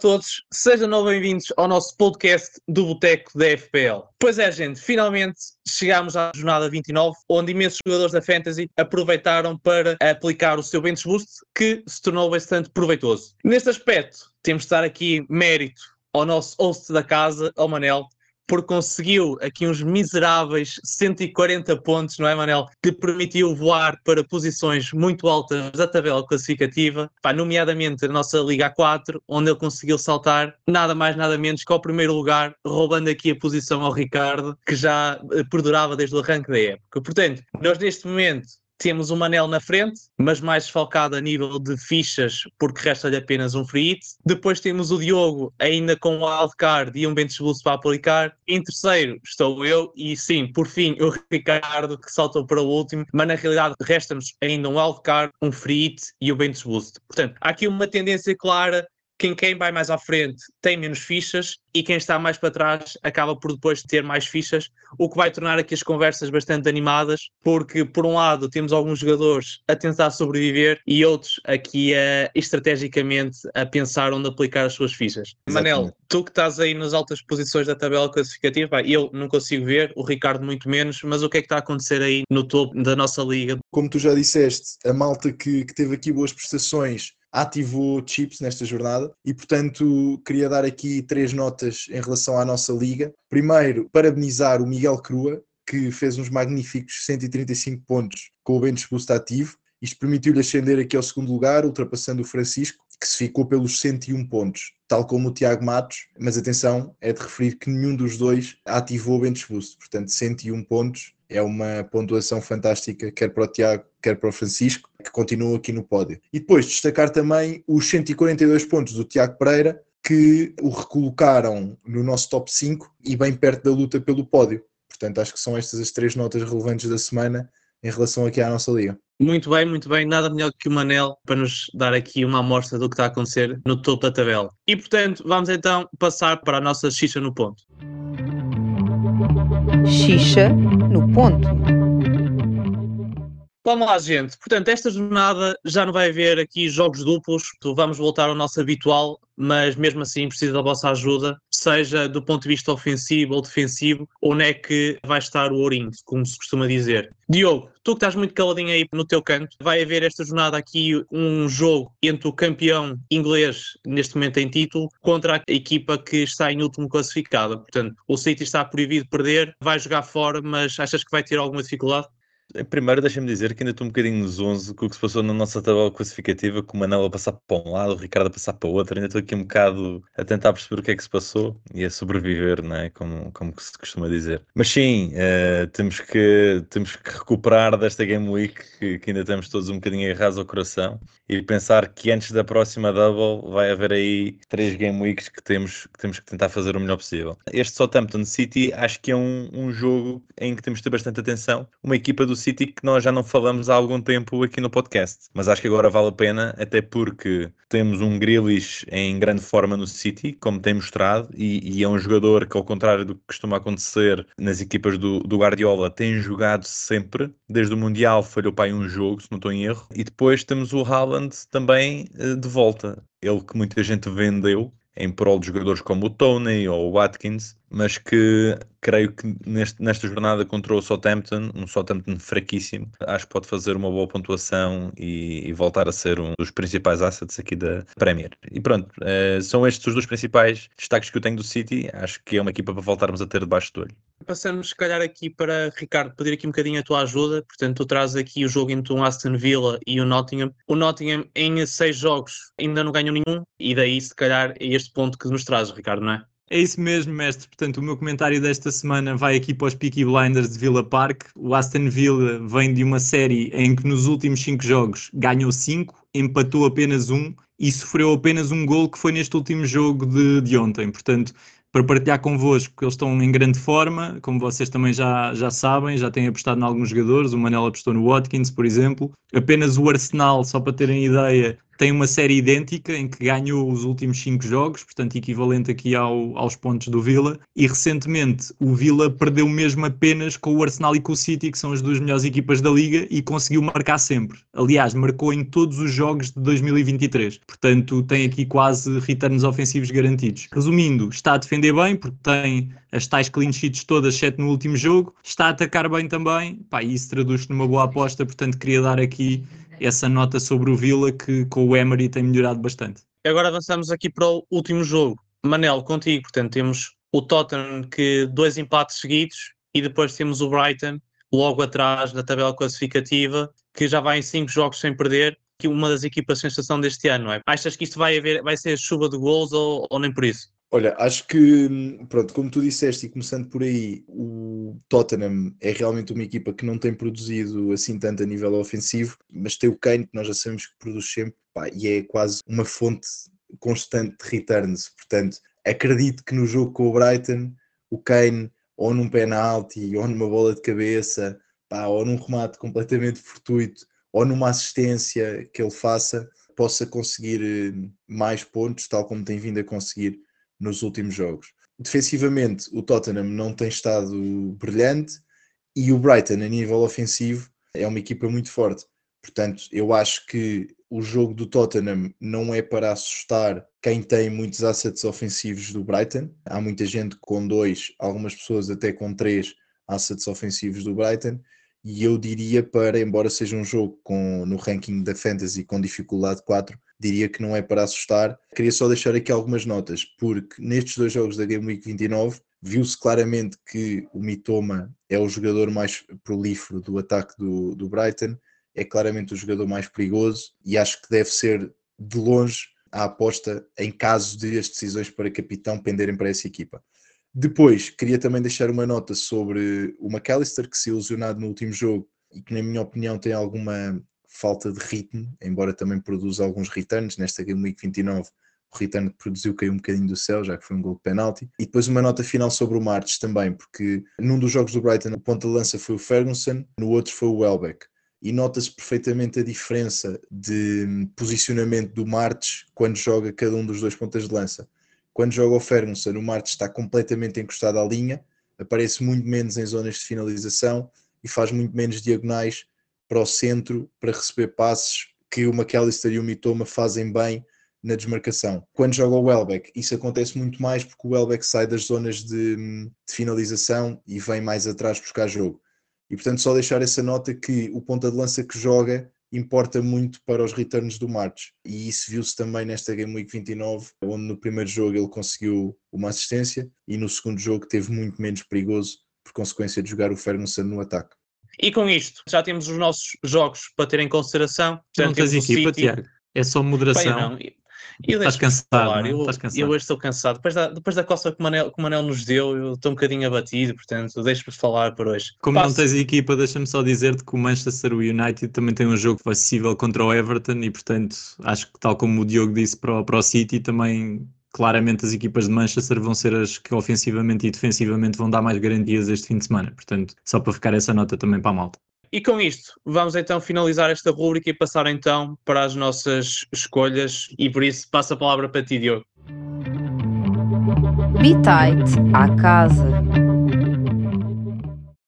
Todos, sejam bem-vindos ao nosso podcast do Boteco da FPL. Pois é, gente, finalmente chegámos à jornada 29, onde imensos jogadores da Fantasy aproveitaram para aplicar o seu Bench Boost, que se tornou bastante proveitoso. Neste aspecto, temos de dar aqui mérito ao nosso host da casa, ao Manel, porque conseguiu aqui uns miseráveis 140 pontos, não é, Manel? Que permitiu voar para posições muito altas da tabela classificativa, pá, nomeadamente a nossa Liga 4, onde ele conseguiu saltar nada mais, nada menos que ao primeiro lugar, roubando aqui a posição ao Ricardo, que já eh, perdurava desde o arranque da época. Portanto, nós neste momento temos o Manel na frente, mas mais desfalcado a nível de fichas, porque resta-lhe apenas um free hit. Depois temos o Diogo, ainda com o wildcard e um bench boost para aplicar. Em terceiro estou eu, e sim, por fim, o Ricardo, que saltou para o último, mas na realidade resta-nos ainda um wildcard, um free hit e o bench boost. Portanto, há aqui uma tendência clara quem, quem vai mais à frente tem menos fichas e quem está mais para trás acaba por depois ter mais fichas, o que vai tornar aqui as conversas bastante animadas, porque por um lado temos alguns jogadores a tentar sobreviver e outros aqui a, estrategicamente a pensar onde aplicar as suas fichas. Exatamente. Manel, tu que estás aí nas altas posições da tabela classificativa, eu não consigo ver, o Ricardo muito menos, mas o que é que está a acontecer aí no topo da nossa liga? Como tu já disseste, a malta que, que teve aqui boas prestações ativou chips nesta jornada e, portanto, queria dar aqui três notas em relação à nossa liga. Primeiro, parabenizar o Miguel Crua, que fez uns magníficos 135 pontos com o bench boost ativo. Isto permitiu-lhe ascender aqui ao segundo lugar, ultrapassando o Francisco, que se ficou pelos 101 pontos, tal como o Tiago Matos, mas atenção, é de referir que nenhum dos dois ativou o bench boost, portanto 101 pontos é uma pontuação fantástica, quer para o Tiago, quer para o Francisco, que continuam aqui no pódio. E depois destacar também os 142 pontos do Tiago Pereira, que o recolocaram no nosso top 5 e bem perto da luta pelo pódio. Portanto, acho que são estas as três notas relevantes da semana em relação aqui à nossa liga. Muito bem, muito bem. Nada melhor que o Manel para nos dar aqui uma amostra do que está a acontecer no topo da tabela. E, portanto, vamos então passar para a nossa xixa no ponto. Xixa no ponto. Vamos lá, gente. Portanto, esta jornada já não vai haver aqui jogos duplos. Vamos voltar ao nosso habitual, mas mesmo assim precisa da vossa ajuda, seja do ponto de vista ofensivo ou defensivo, onde é que vai estar o Ourinho, como se costuma dizer. Diogo, tu que estás muito caladinho aí no teu canto, vai haver esta jornada aqui um jogo entre o campeão inglês, neste momento em título, contra a equipa que está em último classificada. Portanto, o City está proibido perder, vai jogar fora, mas achas que vai ter alguma dificuldade? Primeiro, deixa-me dizer que ainda estou um bocadinho 11 com o que se passou na nossa tabela classificativa, com o Manel a passar para um lado, o Ricardo a passar para o outro. Ainda estou aqui um bocado a tentar perceber o que é que se passou e a sobreviver, não é? Como, como se costuma dizer. Mas sim, uh, temos, que, temos que recuperar desta Game Week, que, que ainda temos todos um bocadinho errados ao coração, e pensar que antes da próxima Double vai haver aí três Game Weeks que temos que, temos que tentar fazer o melhor possível. Este Southampton City acho que é um, um jogo em que temos de ter bastante atenção. Uma equipa do City que nós já não falamos há algum tempo aqui no podcast. Mas acho que agora vale a pena, até porque temos um Grealish em grande forma no City, como tem mostrado, e, e é um jogador que, ao contrário do que costuma acontecer nas equipas do, do Guardiola, tem jogado sempre. Desde o Mundial falhou para aí um jogo, se não estou em erro. E depois temos o Haaland também eh, de volta. Ele que muita gente vendeu em prol de jogadores como o Tony ou o Watkins, mas que creio que neste, nesta jornada contra o Southampton, um Southampton fraquíssimo, acho que pode fazer uma boa pontuação e, e voltar a ser um dos principais assets aqui da Premier. E pronto, eh, são estes os dois principais destaques que eu tenho do City. Acho que é uma equipa para voltarmos a ter debaixo do olho. Passamos, se calhar, aqui para Ricardo, pedir aqui um bocadinho a tua ajuda. Portanto, tu trazes aqui o jogo entre o Aston Villa e o Nottingham. O Nottingham, em seis jogos, ainda não ganhou nenhum, e daí, se calhar, é este ponto que nos traz, Ricardo, não é? É isso mesmo, mestre. Portanto, o meu comentário desta semana vai aqui para os Peaky Blinders de Villa Park. O Aston Villa vem de uma série em que nos últimos cinco jogos ganhou cinco, empatou apenas um e sofreu apenas um gol que foi neste último jogo de, de ontem. Portanto, para partilhar convosco, que eles estão em grande forma, como vocês também já, já sabem, já têm apostado em alguns jogadores, o Manel apostou no Watkins, por exemplo. Apenas o Arsenal, só para terem ideia, tem uma série idêntica em que ganhou os últimos cinco jogos, portanto equivalente aqui ao, aos pontos do Villa, e recentemente o Villa perdeu mesmo apenas com o Arsenal e com o City, que são as duas melhores equipas da liga, e conseguiu marcar sempre. Aliás, marcou em todos os jogos de 2023, portanto tem aqui quase returns ofensivos garantidos. Resumindo, está a defender bem, porque tem as tais clean sheets todas, exceto no último jogo, está a atacar bem também, pá, isso traduz-se numa boa aposta, portanto queria dar aqui essa nota sobre o Villa que com o Emery tem melhorado bastante. Agora avançamos aqui para o último jogo. Manel, contigo, portanto, temos o Tottenham que dois empates seguidos e depois temos o Brighton logo atrás da tabela classificativa que já vai em cinco jogos sem perder que uma das equipas sensação deste ano, não é? Achas que isto vai haver, vai ser chuva de gols ou, ou nem por isso? Olha, acho que, pronto, como tu disseste, e começando por aí, o Tottenham é realmente uma equipa que não tem produzido assim tanto a nível ofensivo, mas tem o Kane, que nós já sabemos que produz sempre, pá, e é quase uma fonte constante de returns. Portanto, acredito que no jogo com o Brighton, o Kane, ou num penalti, ou numa bola de cabeça, pá, ou num remate completamente fortuito, ou numa assistência que ele faça, possa conseguir eh, mais pontos, tal como tem vindo a conseguir nos últimos jogos. Defensivamente, o Tottenham não tem estado brilhante e o Brighton, a nível ofensivo, é uma equipa muito forte. Portanto, eu acho que o jogo do Tottenham não é para assustar quem tem muitos assets ofensivos do Brighton. Há muita gente com dois, algumas pessoas até com três assets ofensivos do Brighton e eu diria para, embora seja um jogo com, no ranking da Fantasy com dificuldade 4, diria que não é para assustar. Queria só deixar aqui algumas notas, porque nestes dois jogos da Game Week 29 viu-se claramente que o Mitoma é o jogador mais prolífero do ataque do, do Brighton, é claramente o jogador mais perigoso e acho que deve ser de longe a aposta em caso de as decisões para capitão penderem para essa equipa. Depois, queria também deixar uma nota sobre o McAllister, que se ilusionado no último jogo e que, na minha opinião, tem alguma falta de ritmo, embora também produza alguns returns. Nesta Game Week 29, o return que produziu caiu um bocadinho do céu, já que foi um gol de penalti. E depois uma nota final sobre o Martes também, porque num dos jogos do Brighton, o ponta de lança foi o Ferguson, no outro foi o Welbeck. E nota-se perfeitamente a diferença de posicionamento do Martes quando joga cada um dos dois pontas de lança quando joga o Ferguson, o Martes está completamente encostado à linha, aparece muito menos em zonas de finalização e faz muito menos diagonais para o centro para receber passes que o McAllister e o Mitoma fazem bem na desmarcação. Quando joga o Welbeck, isso acontece muito mais porque o Welbeck sai das zonas de, de, finalização e vem mais atrás buscar jogo. E portanto, só deixar essa nota que o ponta de lança que joga importa muito para os returns do Martes. E isso viu-se também nesta Game Week 29, onde no primeiro jogo ele conseguiu uma assistência e no segundo jogo teve muito menos perigoso por consequência de jogar o Ferguson no ataque. E com isto, já temos os nossos jogos para ter em consideração. Portanto, não tens equipa, City... Tiago. É só moderação. Bem, Estás cansado, eu, Estás cansado. Eu hoje estou cansado. Depois da, depois da costa que o, Manel, que o Manel nos deu, eu estou um bocadinho abatido, portanto, deixo-me falar por hoje. Como Passo. não tens equipa, deixa-me só dizer-te que o Manchester United também tem um jogo acessível contra o Everton e, portanto, acho que tal como o Diogo disse para para o City, também claramente as equipas de Manchester vão ser as que ofensivamente e defensivamente vão dar mais garantias este fim de semana. Portanto, só para ficar essa nota também para a malta. E com isto, vamos então finalizar esta rúbrica e passar então para as nossas escolhas. E por isso, passo a palavra para ti, Diogo. Bitite à casa.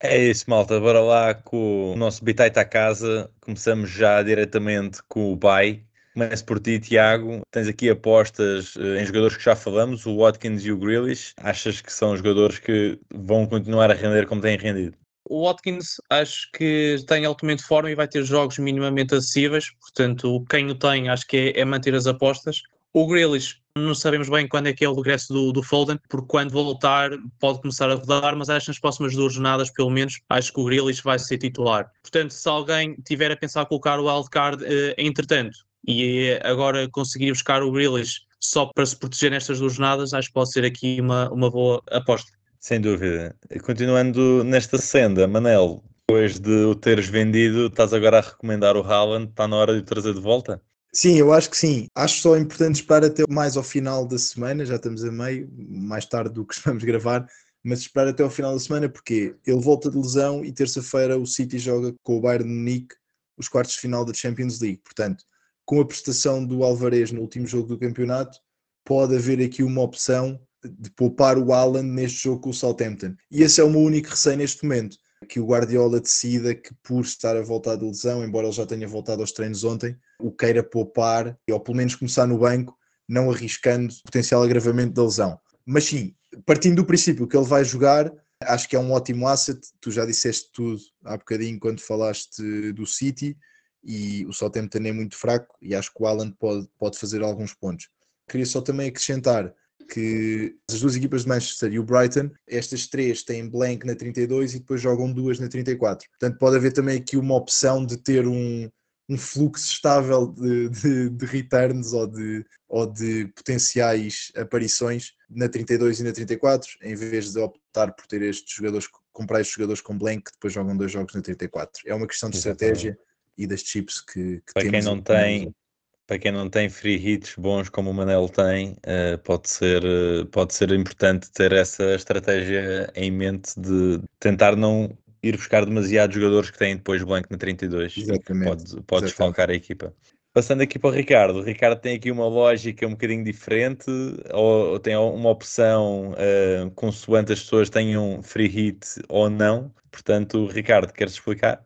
É isso, malta. Bora lá com o nosso Bitite à casa. Começamos já diretamente com o Bay. Começo por ti, Tiago. Tens aqui apostas eh, em jogadores que já falamos, o Watkins e o Grealish. Achas que são jogadores que vão continuar a render como têm rendido? O Watkins acho que tem altamente forma e vai ter jogos minimamente acessíveis, portanto, quem o tem acho que é, é manter as apostas. O Grealish, não sabemos bem quando é que é o regresso do, do Foden, porque quando voltar pode começar a rodar, mas acho que nas próximas duas jornadas, pelo menos, acho que o Grealish vai ser titular. Portanto, se alguém tiver a pensar colocar o wildcard, eh, entretanto, e agora conseguir buscar o Grealish só para se proteger nestas duas jornadas, acho que pode ser aqui uma, uma boa aposta. Sem dúvida. Continuando nesta senda, Manel, depois de o teres vendido, estás agora a recomendar o Haaland, está na hora de o trazer de volta? Sim, eu acho que sim. Acho só importante esperar até mais ao final da semana, já estamos a meio, mais tarde do que vamos gravar, mas esperar até ao final da semana porque ele volta de lesão e terça-feira o City joga com o Bayern de Munique os quartos de final da Champions League. Portanto, com a prestação do Alvarez no último jogo do campeonato, pode haver aqui uma opção de poupar o Alan neste jogo com o Southampton. E esse é o meu único receio neste momento, que o Guardiola decida que por estar a voltar de lesão, embora ele já tenha voltado aos treinos ontem, o queira poupar, ou pelo menos começar no banco, não arriscando potencial agravamento da lesão. Mas sim, partindo do princípio que ele vai jogar, acho que é um ótimo asset. Tu já disseste tudo há bocadinho quando falaste do City e o Southampton é muito fraco e acho que o Alan pode, pode fazer alguns pontos. Queria só também acrescentar que as duas equipas de Manchester e o Brighton, estas três têm blank na 32 e depois jogam duas na 34. Portanto, pode haver também aqui uma opção de ter um, um fluxo estável de, de, de, returns ou de, ou de potenciais aparições na 32 e na 34, em vez de optar por ter estes jogadores, comprar estes jogadores com blank que depois jogam dois jogos na 34. É uma questão de Exatamente. estratégia e das chips que, que para quem não tem para quem não tem free hits bons como o Manel tem, uh, pode, ser, uh, pode ser importante ter essa estratégia em mente de tentar não ir buscar demasiados jogadores que têm depois blank na 32 Exatamente. pode, pode desfalcar a equipa. Passando aqui para o Ricardo, o Ricardo tem aqui uma lógica um bocadinho diferente, ou, ou tem uma opção uh, consoante as pessoas tenham free hit ou não. Portanto, Ricardo, queres explicar?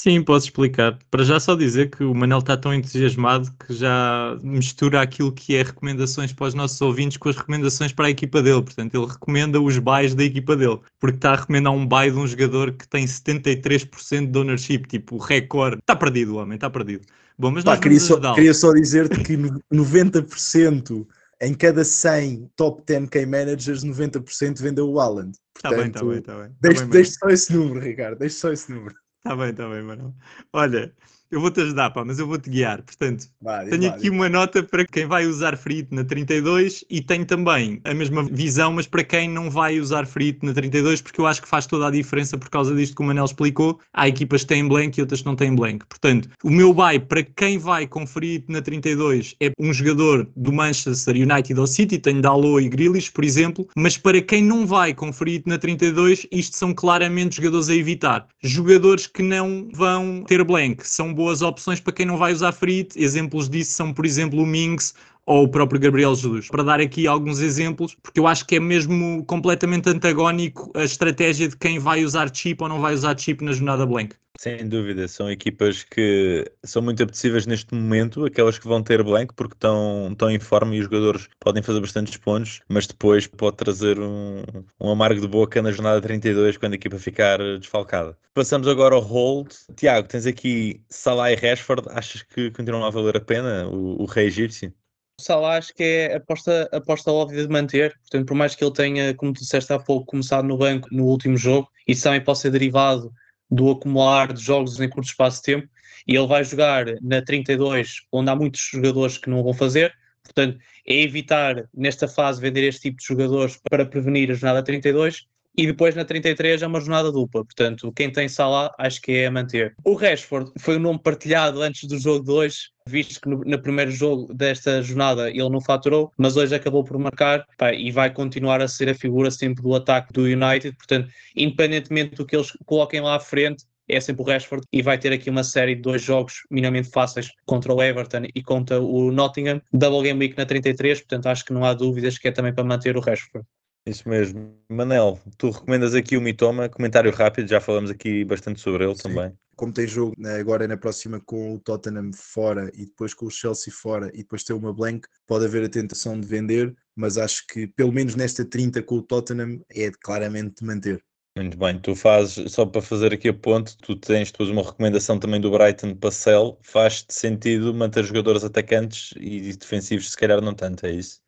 Sim, posso explicar. Para já só dizer que o Manel está tão entusiasmado que já mistura aquilo que é recomendações para os nossos ouvintes com as recomendações para a equipa dele. Portanto, ele recomenda os buys da equipa dele, porque está a recomendar um buy de um jogador que tem 73% de ownership, tipo, recorde. Está perdido o homem, está perdido. Bom, mas Pá, queria, só, queria só dizer-te que 90% em cada 100 top 10K managers, 90% vendeu o Alan. Está bem, está bem, está bem. Tá deixe, deixe só esse número, Ricardo, deixe só esse número. Está bem, está bem, mano. Olha, eu vou-te ajudar, pá, mas eu vou-te guiar. Portanto, tenho aqui uma nota para quem vai usar Frit na 32 e tenho também a mesma visão, mas para quem não vai usar Frit na 32, porque eu acho que faz toda a diferença por causa disto que o Manel explicou. Há equipas que têm blank e outras que não têm blank. Portanto, o meu buy para quem vai com Frit na 32 é um jogador do Manchester United ou City, tenho Dalot e Grealish, por exemplo, mas para quem não vai com Frit na 32, isto são claramente jogadores a evitar. Jogadores que não vão ter blank, são boas opções para quem não vai usar Frit. Exemplos disso são, por exemplo, o Minx ou o próprio Gabriel Jesus. Para dar aqui alguns exemplos, porque eu acho que é mesmo completamente antagónico a estratégia de quem vai usar chip ou não vai usar chip na jornada blank. Sem dúvida, são equipas que são muito apetecíveis neste momento, aquelas que vão ter blank porque estão, estão em forma e os jogadores podem fazer bastantes pontos, mas depois pode trazer um, um amargo de boca na jornada 32 quando a equipa ficar desfalcada. Passamos agora ao hold. Tiago, tens aqui Salah e Rashford, achas que continuam a valer a pena o, o rei egípcio? Salah acho que é aposta, aposta óbvia de manter, portanto, por mais que ele tenha, como tu disseste há pouco, começado no banco no último jogo, isso também pode ser derivado do acumular de jogos em curto espaço de tempo, e ele vai jogar na 32, onde há muitos jogadores que não vão fazer, portanto, é evitar nesta fase vender este tipo de jogadores para prevenir a jornada 32 e depois na 33 é uma jornada dupla, portanto, quem tem Salah acho que é a manter. O Rashford foi o um nome partilhado antes do jogo de hoje, visto que no, no, primeiro jogo desta jornada ele não faturou, mas hoje acabou por marcar pá, e vai continuar a ser a figura sempre do ataque do United, portanto, independentemente do que eles coloquem lá à frente, é sempre o Rashford e vai ter aqui uma série de dois jogos minimamente fáceis contra o Everton e contra o Nottingham, Double Game Week na 33, portanto acho que não há dúvidas que é também para manter o Rashford. Isso mesmo. Manel, tu recomendas aqui o Mitoma, comentário rápido, já falamos aqui bastante sobre ele Sim. também. Como tem jogo né, agora na próxima com o Tottenham fora e depois com o Chelsea fora e depois ter uma blank, pode haver a tentação de vender, mas acho que pelo menos nesta 30 com o Tottenham é claramente de manter. Muito bem, tu fazes, só para fazer aqui a ponte, tu tens depois uma recomendação também do Brighton para Cell, faz-te sentido manter jogadores atacantes e defensivos se calhar não tanto, é isso?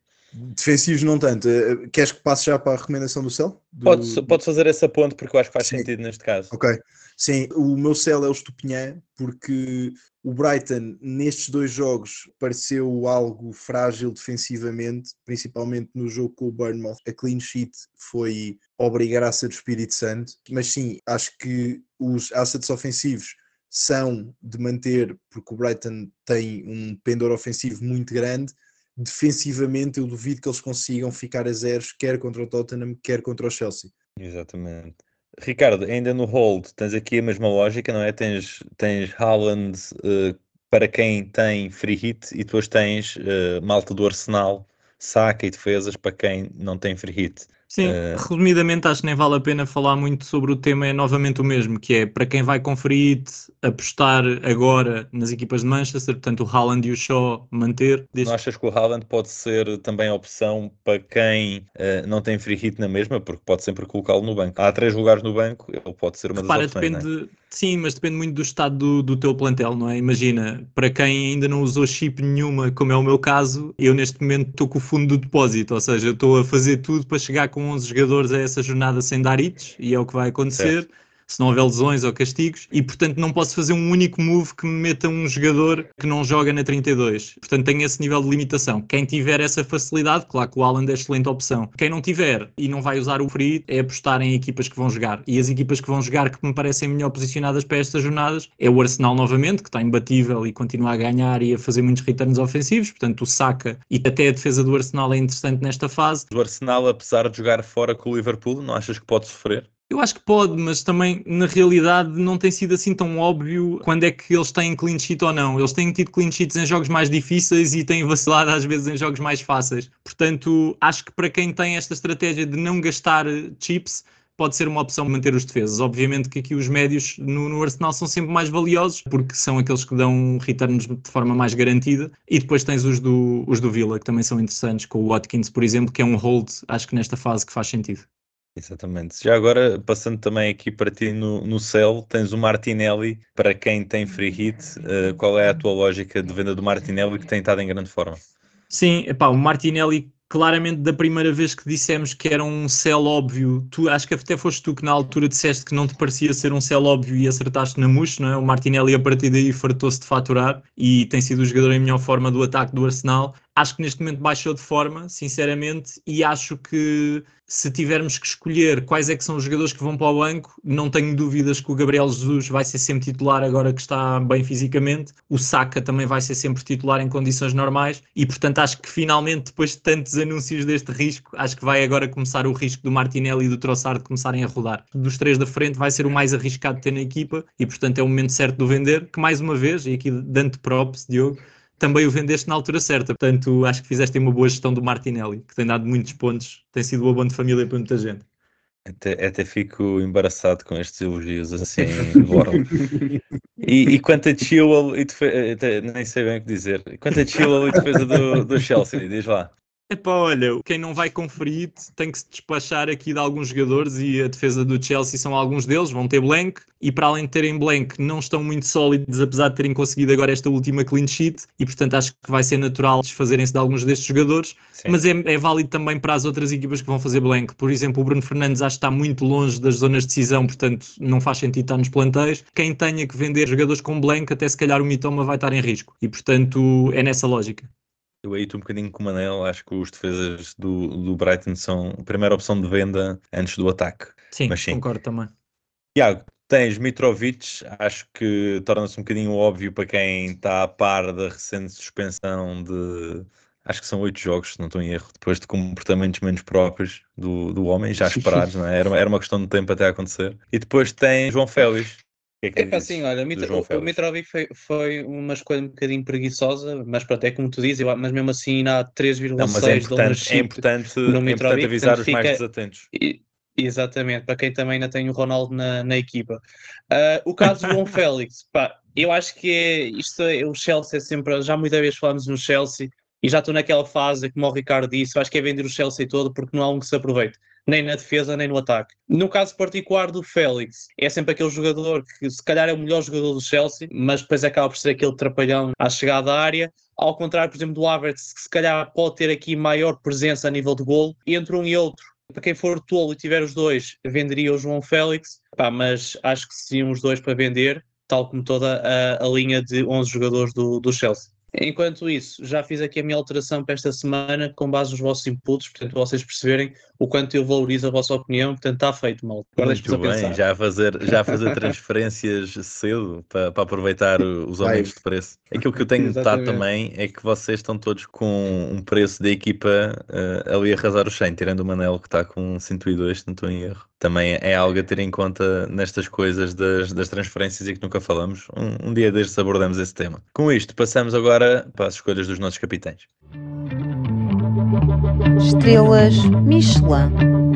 Defensivos não tanto. Eh, queres que passe já para a recomendação do Cell? Do... Pode, pode fazer essa ponte porque eu acho que faz Sim. sentido neste caso. Ok. Sim, o meu Cell é o Estupinhã porque o Brighton nestes dois jogos pareceu algo frágil defensivamente, principalmente no jogo com o Bournemouth. A clean sheet foi obrigar a ser do Espírito Santo, mas sim, acho que os assets ofensivos são de manter, porque o Brighton tem um pendor ofensivo muito grande, defensivamente eu duvido que eles consigam ficar a zeros, quer contra o Tottenham, quer contra o Chelsea. Exatamente. Ricardo, ainda no hold, tens aqui a mesma lógica, não é? Tens, tens Haaland uh, para quem tem free hit e depois tens uh, malta do Arsenal, saca e defesas para quem não tem free hit. Sim, uh... resumidamente acho que nem vale a pena falar muito sobre o tema, é novamente o mesmo, que é para quem vai conferir apostar agora nas equipas de Manchester, portanto o Haaland e o Shaw manter. Desde... Não achas que o Haaland pode ser também a opção para quem uh, não tem free hit na mesma, porque pode sempre colocá-lo no banco. Há três lugares no banco, ele pode ser uma Repara, das opções. Depende, é? Sim, mas depende muito do estado do, do teu plantel, não é? Imagina, para quem ainda não usou chip nenhuma, como é o meu caso, eu neste momento estou com o fundo do depósito, ou seja, estou a fazer tudo para chegar com 11 jogadores a essa jornada sem dar hits, e é o que vai acontecer. Certo se não houver lesões ou castigos, e portanto não posso fazer um único move que me meta um jogador que não joga na 32. Portanto tenho esse nível de limitação. Quem tiver essa facilidade, claro que o Alan é excelente opção. Quem não tiver e não vai usar o free, é apostar em equipas que vão jogar. E as equipas que vão jogar que me parecem melhor posicionadas para estas jornadas é o Arsenal novamente, que está imbatível e continua a ganhar e a fazer muitos returns ofensivos, portanto o Saka e até a defesa do Arsenal é interessante nesta fase. O Arsenal, apesar de jogar fora com o Liverpool, não achas que pode sofrer? Eu acho que pode, mas também na realidade não tem sido assim tão óbvio quando é que eles têm clean sheet ou não. Eles têm tido clean sheets em jogos mais difíceis e têm vacilado às vezes em jogos mais fáceis. Portanto, acho que para quem tem esta estratégia de não gastar chips, pode ser uma opção manter os defesas. Obviamente que aqui os médios no, no, Arsenal são sempre mais valiosos, porque são aqueles que dão returns de forma mais garantida, e depois tens os do, os do Villa, que também são interessantes, com o Watkins, por exemplo, que é um hold, acho que nesta fase que faz sentido. Exatamente. Já agora, passando também aqui para ti no, no céu, tens o Martinelli, para quem tem free hit, uh, qual é a tua lógica de venda do Martinelli que tem estado em grande forma? Sim, epá, o Martinelli claramente da primeira vez que dissemos que era um céu óbvio, tu acho que até foste tu que na altura disseste que não te parecia ser um céu óbvio e acertaste na mousse, não é? O Martinelli a partir daí fartou-se de faturar e tem sido o jogador em melhor forma do ataque do Arsenal. Acho que neste momento baixou de forma, sinceramente, e acho que se tivermos que escolher quais é que são os jogadores que vão para o banco, não tenho dúvidas que o Gabriel Jesus vai ser sempre titular agora que está bem fisicamente, o Saka também vai ser sempre titular em condições normais e portanto acho que finalmente depois de tantos anúncios deste risco, acho que vai agora começar o risco do Martinelli e do Trossard começarem a rodar. Dos três da frente vai ser o mais arriscado de ter na equipa e portanto é o momento certo de o vender, que mais uma vez, e aqui dando props, Diogo, também o vendeste na altura certa. Portanto, acho que fizeste uma boa gestão do Martinelli, que tem dado muitos pontos, tem sido uma boa de família para muita gente. Até, até fico embaraçado com estes elogios assim, e, e quanto a Chilwell, e defe... nem sei bem o que dizer, quanto a Chilwell e defesa do, do Chelsea, diz lá. Epá, olha, quem não vai conferir tem que se despachar aqui de alguns jogadores e a defesa do Chelsea são alguns deles, vão ter blank e para além de terem blank não estão muito sólidos apesar de terem conseguido agora esta última clean sheet e portanto acho que vai ser natural desfazerem-se de alguns destes jogadores, Sim. mas é, é, válido também para as outras equipas que vão fazer blank. Por exemplo, o Bruno Fernandes acho que está muito longe das zonas de decisão, portanto não faz sentido estar nos planteios. Quem tenha que vender jogadores com blank, até se calhar o Mitoma vai estar em risco e portanto é nessa lógica. Eu aí estou um bocadinho com o Manel, acho que os defesas do, do Brighton são a primeira opção de venda antes do ataque. Sim, Mas, sim. concordo também. Tiago, tens Mitrovic, acho que torna-se um bocadinho óbvio para quem está a par da recente suspensão de acho que são oito jogos, se não estou em erro, depois de comportamentos menos próprios do, do homem, já esperados, não é? Era, era uma questão de tempo até acontecer. E depois tem João Félix, que é, que é assim, olha, Mitro, o Mitrovic foi, foi, uma escolha um bocadinho preguiçosa, mas pronto, é como tu dizes, eu, mas mesmo assim ainda há 3,6 é importante, é importante, no Mitrovic, é importante avisar os fica, mais desatentos. E, exatamente, para quem também ainda tem o Ronaldo na, na equipa. Uh, o caso do João Félix, pá, eu acho que é, isto é, o Chelsea é sempre, já muitas vezes falamos no Chelsea, e já estou naquela fase, como o Ricardo disse, acho que é vender o Chelsea todo porque não há um que se aproveite nem na defesa nem no ataque. No caso particular do Félix, é sempre aquele jogador que se calhar é o melhor jogador do Chelsea, mas depois acaba por ser aquele trapalhão à chegada à área. Ao contrário, por exemplo, do Havertz, que se calhar pode ter aqui maior presença a nível de golo, entre um e outro. Para quem for tolo e tiver os dois, venderia o João Félix, Pá, mas acho que seriam os dois para vender, tal como toda a, a linha de 11 jogadores do, do Chelsea. Enquanto isso, já fiz aqui a minha alteração para esta semana com base nos vossos inputs, portanto, vocês perceberem o quanto eu valorizo a vossa opinião, portanto, está feito, mal. Agora Muito bem, pensar. já a fazer, já a fazer transferências cedo para, para aproveitar os aumentos de preço. Aquilo que eu tenho notado também é que vocês estão todos com um preço da equipa uh, ali a arrasar o 100, tirando o Manel que está com 102, se não estou em erro. também é algo a ter em conta nestas coisas das, das transferências e que nunca falamos. Um, um dia destes abordamos esse tema. Com isto, passamos agora para as escolhas dos nossos capitães. Estrelas Michelin.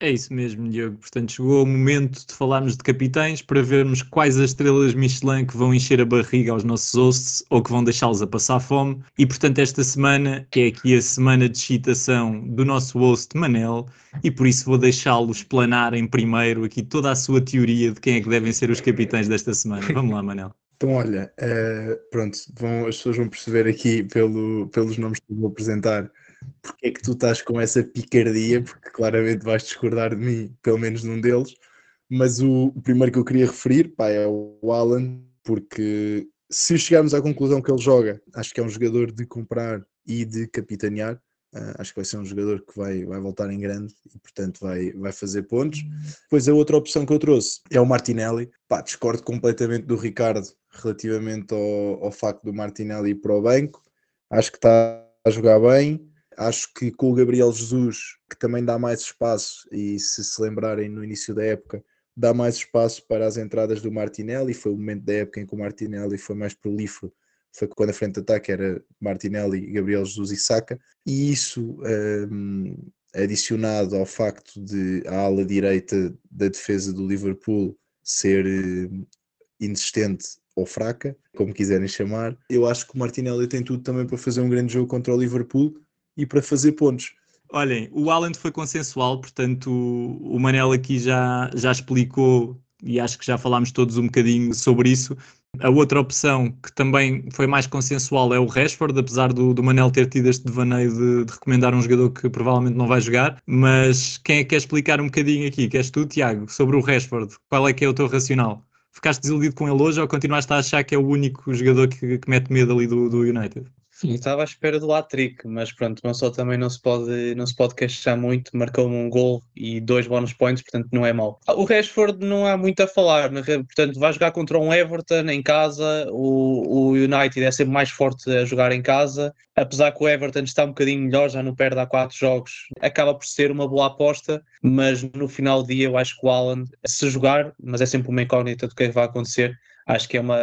É isso mesmo, Diogo. Portanto, chegou o momento de falarmos de capitães para vermos quais as estrelas Michelin que vão encher a barriga aos nossos hosts ou que vão deixá-los a passar fome. E, portanto, esta semana é aqui a semana de excitação do nosso host Manel e por isso vou deixá-lo explanarem primeiro aqui toda a sua teoria de quem é que devem ser os capitães desta semana. Vamos lá, Manel. Então, olha, uh, pronto, vão, as pessoas vão perceber aqui pelo, pelos nomes que vou apresentar porque é que tu estás com essa picardia, porque claramente vais discordar de mim, pelo menos num deles. Mas o, o primeiro que eu queria referir pá, é o Alan, porque se chegarmos à conclusão que ele joga, acho que é um jogador de comprar e de capitanear. Uh, acho que vai ser um jogador que vai, vai voltar em grande e, portanto, vai, vai fazer pontos. Depois, a outra opção que eu trouxe é o Martinelli. Pá, discordo completamente do Ricardo relativamente ao, ao facto do Martinelli ir para o banco. Acho que está a jogar bem. Acho que com o Gabriel Jesus, que também dá mais espaço, e se se lembrarem no início da época, dá mais espaço para as entradas do Martinelli. Foi o momento da época em que o Martinelli foi mais prolífero, foi quando a frente de ataque era Martinelli, Gabriel Jesus e Saka. E isso, um, adicionado ao facto de a ala direita da defesa do Liverpool ser uh, inexistente ou fraca, como quiserem chamar, eu acho que o Martinelli tem tudo também para fazer um grande jogo contra o Liverpool e para fazer pontos. Olhem, o Haaland foi consensual, portanto o Manel aqui já, já explicou e acho que já falámos todos um bocadinho sobre isso. A outra opção que também foi mais consensual é o Rashford, apesar do, do Manel ter tido este devaneio de, de, recomendar um jogador que provavelmente não vai jogar. Mas quem é que quer explicar um bocadinho aqui? Queres tu, Tiago, sobre o Rashford? Qual é que é o teu racional? Ficaste desiludido com ele hoje ou continuaste a achar que é o único jogador que, que mete medo ali do, do United? Sim, estava à espera do hat-trick, mas pronto, não só também não se pode, não se pode queixar muito, marcou um gol e dois bonus points, portanto não é mau. O Rashford não há muito a falar, portanto vai jogar contra um Everton em casa, o, o United é sempre mais forte a jogar em casa, apesar que o Everton está um bocadinho melhor, já não perde há quatro jogos, acaba por ser uma boa aposta, mas no final do dia eu acho que o Alan, se jogar, mas é sempre uma incógnita do que é que vai acontecer, acho que é uma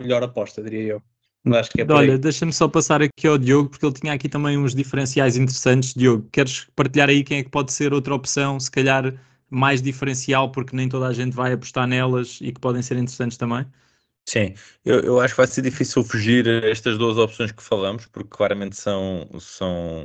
melhor aposta, diria eu. Acho que é Olha, deixa-me só passar aqui ao Diogo, porque ele tinha aqui também uns diferenciais interessantes. Diogo, queres partilhar aí quem é que pode ser outra opção, se calhar mais diferencial, porque nem toda a gente vai apostar nelas e que podem ser interessantes também? Sim, eu, eu acho que vai ser difícil fugir a estas duas opções que falamos, porque claramente são, são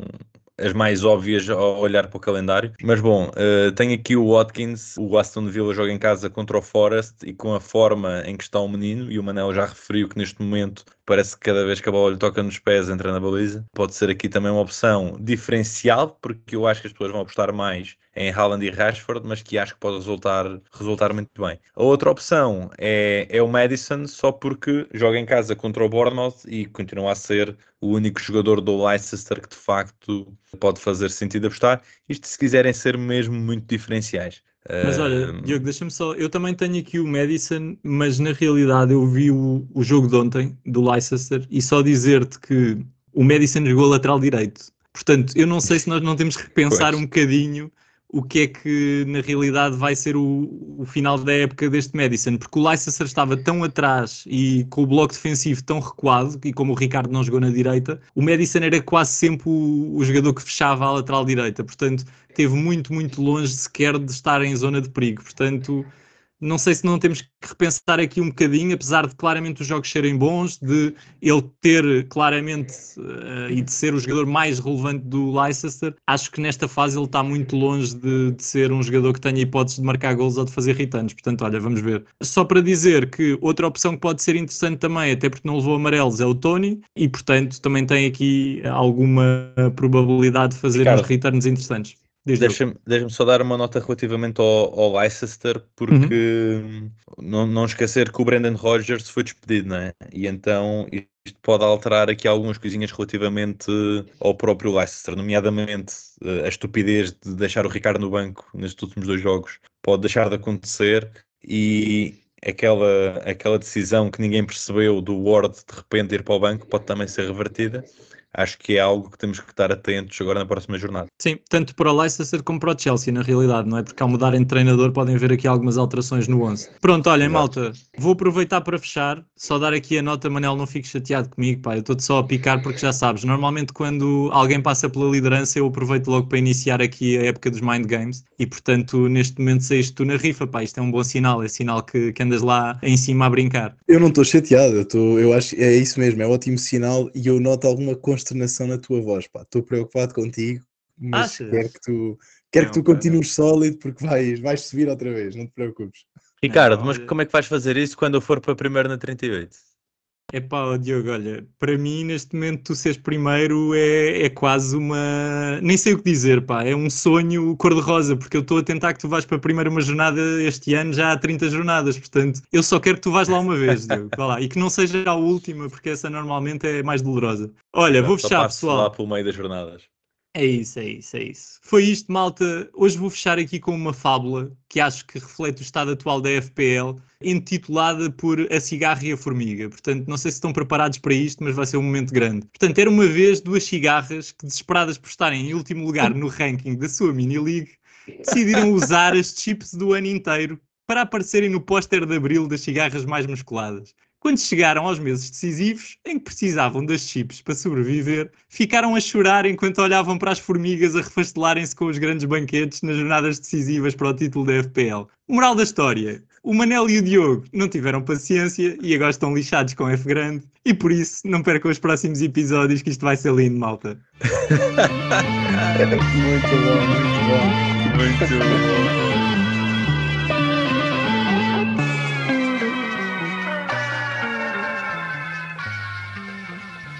as mais óbvias ao olhar para o calendário. Mas bom, uh, tenho aqui o Watkins, o Aston Villa joga em casa contra o Forest e com a forma em que está o menino, e o Manel já referiu que neste momento parece que cada vez que a bola lhe toca nos pés entra na baliza. Pode ser aqui também uma opção diferencial, porque eu acho que as pessoas vão apostar mais em Haaland e Rashford, mas que acho que pode resultar, resultar muito bem. A outra opção é, é o Madison, só porque joga em casa contra o Bournemouth e continua a ser o único jogador do Leicester que de facto pode fazer sentido apostar. Isto se quiserem ser mesmo muito diferenciais. Mas olha, Diogo, deixa-me só. Eu também tenho aqui o Madison, mas na realidade eu vi o, o jogo de ontem do Leicester e só dizer-te que o Madison jogou lateral direito. Portanto, eu não sei se nós não temos que repensar um bocadinho o que é que na realidade vai ser o, o final da época deste Madison, porque o Leicester estava tão atrás e com o bloco defensivo tão recuado, e como o Ricardo não jogou na direita, o Madison era quase sempre o, o jogador que fechava a lateral direita, portanto esteve muito, muito longe sequer de estar em zona de perigo, portanto não sei se não temos que repensar aqui um bocadinho, apesar de claramente os jogos serem bons, de ele ter claramente uh, e de ser o jogador mais relevante do Leicester, acho que nesta fase ele está muito longe de, de, ser um jogador que tenha hipótese de marcar gols ou de fazer returns. Portanto, olha, vamos ver. Só para dizer que outra opção que pode ser interessante também, até porque não levou amarelos, é o Tony, e portanto também tem aqui alguma probabilidade de fazer Ricardo. uns returns interessantes. Deixa-me deixa só dar uma nota relativamente ao, ao Leicester, porque uhum. não, não esquecer que o Brendan Rodgers foi despedido, não é? E então isto pode alterar aqui algumas coisinhas relativamente ao próprio Leicester, nomeadamente eh, a estupidez de deixar o Ricardo no banco nestes últimos dois jogos pode deixar de acontecer e aquela, aquela decisão que ninguém percebeu do Ward de repente ir para o banco pode também ser revertida acho que é algo que temos que estar atentos agora na próxima jornada. Sim, tanto para o Leicester como para o Chelsea, na realidade, não é? Porque ao mudarem de treinador podem haver aqui algumas alterações no 11. Pronto, olhem, Exato. malta, vou aproveitar para fechar, só dar aqui a nota, Manel, não fiques chateado comigo, pá, eu estou-te só a picar porque já sabes, normalmente quando alguém passa pela liderança eu aproveito logo para iniciar aqui a época dos Mind Games e, portanto, neste momento saíste tu na rifa, pá, isto é um bom sinal, é sinal que, que andas lá em cima a brincar. Eu não estou chateado, eu, tô, eu acho que é isso mesmo, é um ótimo sinal e eu noto alguma consternação na tua voz, pá. Estou preocupado contigo, mas Achas? quero que tu, quero Não, que tu continues sólido porque vais, vais subir outra vez, não te preocupes. Ricardo, Não, mas como é que vais fazer isso quando eu for para primeiro na 38? Epá, ó Diogo, olha, para mim neste momento tu seres primeiro é, é quase uma. Nem sei o que dizer, pá, é um sonho cor-de-rosa, porque eu estou a tentar que tu vás para a primeira uma jornada este ano, já há 30 jornadas, portanto, eu só quero que tu vás lá uma vez, Diogo, vá lá, e que não seja a última, porque essa normalmente é mais dolorosa. Olha, vou fechar, pessoal. lá pelo meio das jornadas. É isso, é isso, é isso. Foi isto, malta. Hoje vou fechar aqui com uma fábula que acho que reflete o estado atual da FPL, intitulada por A Cigarra e a Formiga. Portanto, não sei se estão preparados para isto, mas vai ser um momento grande. Portanto, era uma vez duas cigarras que, desesperadas por estarem em último lugar no ranking da sua mini-league, decidiram usar as chips do ano inteiro para aparecerem no póster de abril das cigarras mais musculadas. Quando chegaram aos meses decisivos, em que precisavam das chips para sobreviver, ficaram a chorar enquanto olhavam para as formigas a refastelarem-se com os grandes banquetes nas jornadas decisivas para o título da FPL. Moral da história: o Manel e o Diogo não tiveram paciência e agora estão lixados com F grande, e por isso não percam os próximos episódios, que isto vai ser lindo, malta. Muito bom, muito bom. Muito bom.